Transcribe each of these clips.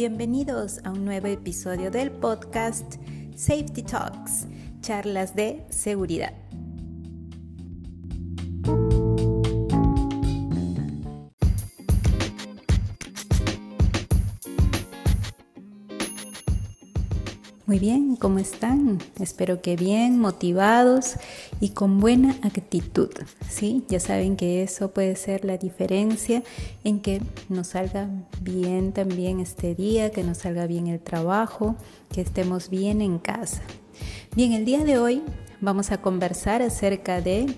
Bienvenidos a un nuevo episodio del podcast Safety Talks, charlas de seguridad. Muy bien, ¿cómo están? Espero que bien, motivados y con buena actitud. ¿sí? Ya saben que eso puede ser la diferencia en que nos salga bien también este día, que nos salga bien el trabajo, que estemos bien en casa. Bien, el día de hoy vamos a conversar acerca de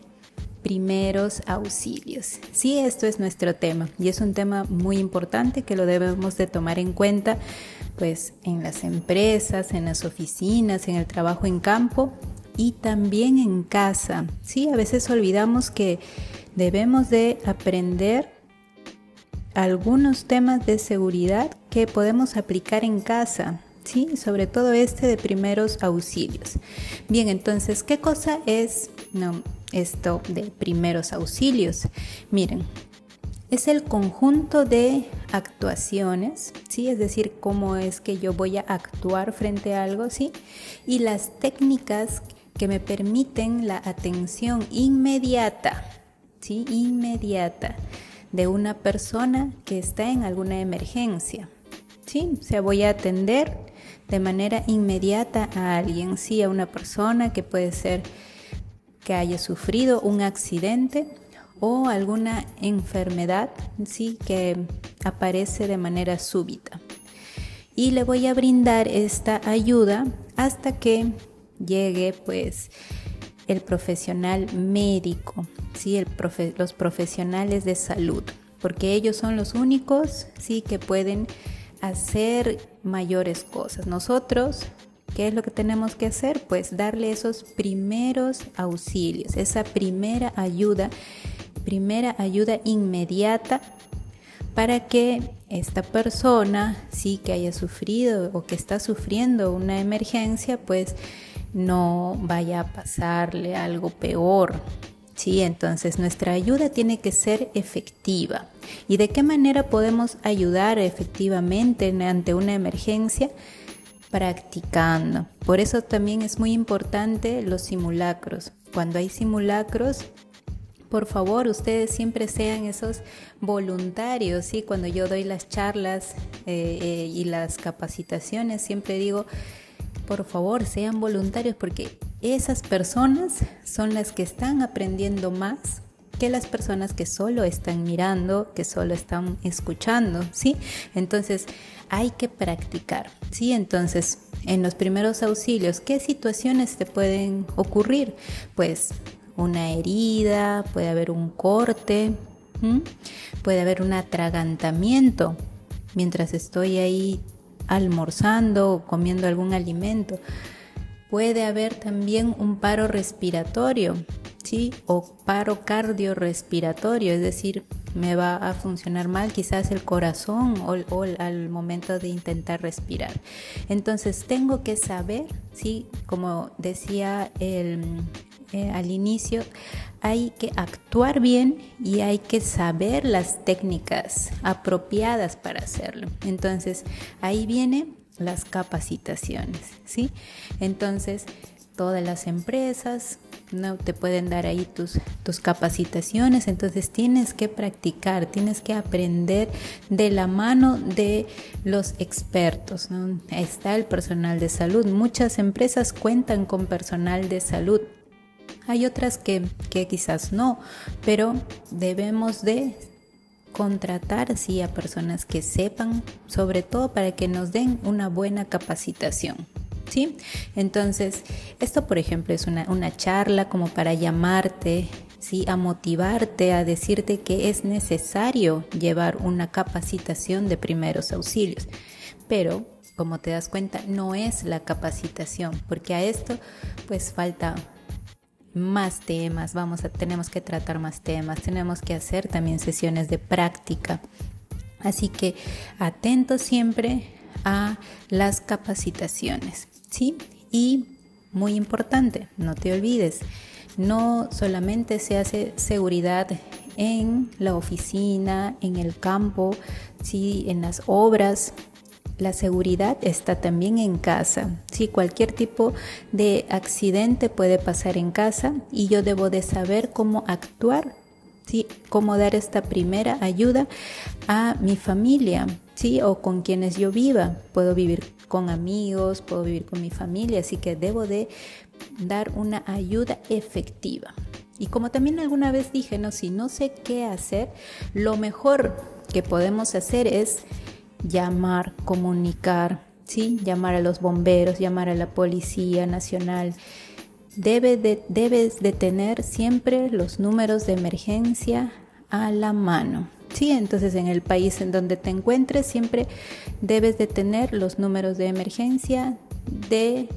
primeros auxilios. Sí, esto es nuestro tema y es un tema muy importante que lo debemos de tomar en cuenta pues en las empresas, en las oficinas, en el trabajo en campo y también en casa. Sí, a veces olvidamos que debemos de aprender algunos temas de seguridad que podemos aplicar en casa. Sí, sobre todo este de primeros auxilios. Bien, entonces, ¿qué cosa es no, esto de primeros auxilios? Miren, es el conjunto de actuaciones, ¿sí? Es decir, cómo es que yo voy a actuar frente a algo, ¿sí? Y las técnicas que me permiten la atención inmediata, ¿sí? Inmediata de una persona que está en alguna emergencia, ¿sí? O sea, voy a atender de manera inmediata a alguien, sí, a una persona que puede ser que haya sufrido un accidente o alguna enfermedad sí que aparece de manera súbita. Y le voy a brindar esta ayuda hasta que llegue pues el profesional médico, ¿sí? los profesionales de salud, porque ellos son los únicos ¿sí? que pueden hacer mayores cosas. Nosotros, ¿qué es lo que tenemos que hacer? Pues darle esos primeros auxilios, esa primera ayuda primera ayuda inmediata para que esta persona, sí que haya sufrido o que está sufriendo una emergencia, pues no vaya a pasarle algo peor. Sí, entonces nuestra ayuda tiene que ser efectiva. ¿Y de qué manera podemos ayudar efectivamente ante una emergencia? Practicando. Por eso también es muy importante los simulacros. Cuando hay simulacros, por favor, ustedes siempre sean esos voluntarios, ¿sí? Cuando yo doy las charlas eh, eh, y las capacitaciones, siempre digo, por favor, sean voluntarios porque esas personas son las que están aprendiendo más que las personas que solo están mirando, que solo están escuchando, ¿sí? Entonces, hay que practicar, ¿sí? Entonces, en los primeros auxilios, ¿qué situaciones te pueden ocurrir? Pues una herida, puede haber un corte, puede haber un atragantamiento mientras estoy ahí almorzando o comiendo algún alimento. Puede haber también un paro respiratorio, ¿sí? O paro cardiorrespiratorio, es decir, me va a funcionar mal quizás el corazón o, al momento de intentar respirar. Entonces tengo que saber, ¿sí? Como decía el, eh, al inicio, hay que actuar bien y hay que saber las técnicas apropiadas para hacerlo. Entonces, ahí vienen las capacitaciones, ¿sí? Entonces, todas las empresas no te pueden dar ahí tus, tus capacitaciones, entonces tienes que practicar, tienes que aprender de la mano de los expertos. Está el personal de salud, muchas empresas cuentan con personal de salud hay otras que, quizás no, pero debemos de contratar sí a personas que sepan, sobre todo para que nos den una buena capacitación. ¿Sí? Entonces, esto por ejemplo es una, una charla como para llamarte, ¿sí? a motivarte, a decirte que es necesario llevar una capacitación de primeros auxilios. Pero, como te das cuenta, no es la capacitación, porque a esto pues falta más temas, vamos a, tenemos que tratar más temas, tenemos que hacer también sesiones de práctica. Así que atentos siempre a las capacitaciones, ¿sí? Y muy importante, no te olvides, no solamente se hace seguridad en la oficina, en el campo, ¿sí? en las obras, la seguridad está también en casa. Si cualquier tipo de accidente puede pasar en casa y yo debo de saber cómo actuar, ¿sí? cómo dar esta primera ayuda a mi familia, ¿sí? o con quienes yo viva. Puedo vivir con amigos, puedo vivir con mi familia, así que debo de dar una ayuda efectiva. Y como también alguna vez dije, no, si no sé qué hacer, lo mejor que podemos hacer es llamar, comunicar, ¿sí? llamar a los bomberos, llamar a la Policía Nacional. Debe de, debes de tener siempre los números de emergencia a la mano. Sí, entonces en el país en donde te encuentres siempre debes de tener los números de emergencia de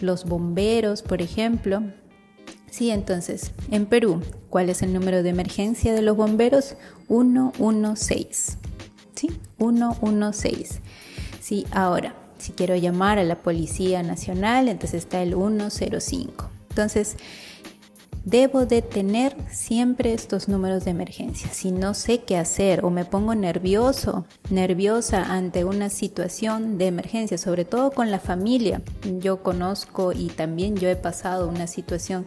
los bomberos, por ejemplo. Sí, entonces en Perú, ¿cuál es el número de emergencia de los bomberos? 116. ¿Sí? 116. Sí, ahora, si quiero llamar a la Policía Nacional, entonces está el 105. Entonces, Debo de tener siempre estos números de emergencia. Si no sé qué hacer o me pongo nervioso, nerviosa ante una situación de emergencia, sobre todo con la familia. Yo conozco y también yo he pasado una situación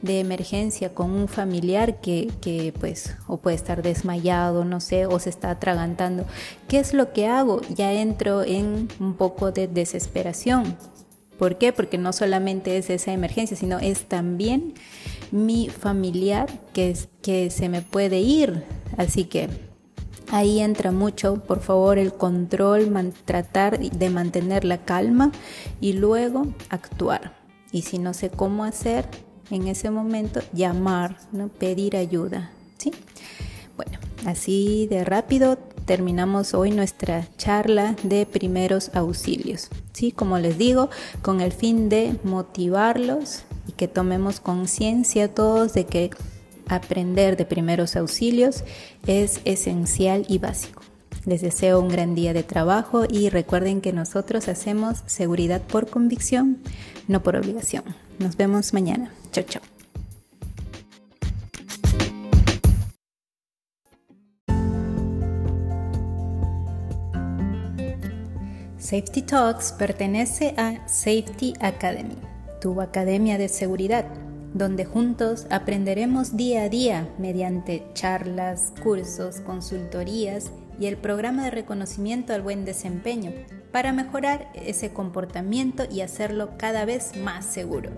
de emergencia con un familiar que, que pues o puede estar desmayado, no sé, o se está atragantando. ¿Qué es lo que hago? Ya entro en un poco de desesperación. ¿Por qué? Porque no solamente es esa emergencia, sino es también mi familiar que, que se me puede ir. Así que ahí entra mucho, por favor, el control, tratar de mantener la calma y luego actuar. Y si no sé cómo hacer, en ese momento llamar, ¿no? pedir ayuda. ¿sí? Bueno, así de rápido terminamos hoy nuestra charla de primeros auxilios. Sí, como les digo, con el fin de motivarlos que tomemos conciencia todos de que aprender de primeros auxilios es esencial y básico. Les deseo un gran día de trabajo y recuerden que nosotros hacemos seguridad por convicción, no por obligación. Nos vemos mañana. Chao, chao. Safety Talks pertenece a Safety Academy, tu academia de seguridad, donde juntos aprenderemos día a día mediante charlas, cursos, consultorías y el programa de reconocimiento al buen desempeño para mejorar ese comportamiento y hacerlo cada vez más seguro.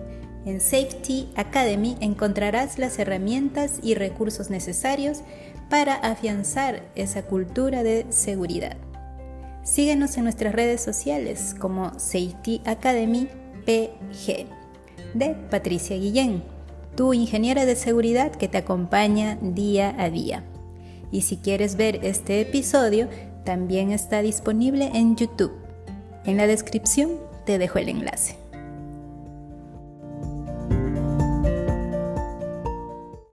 En Safety Academy encontrarás las herramientas y recursos necesarios para afianzar esa cultura de seguridad. Síguenos en nuestras redes sociales como Safety Academy PG de Patricia Guillén, tu ingeniera de seguridad que te acompaña día a día. Y si quieres ver este episodio, también está disponible en YouTube. En la descripción te dejo el enlace.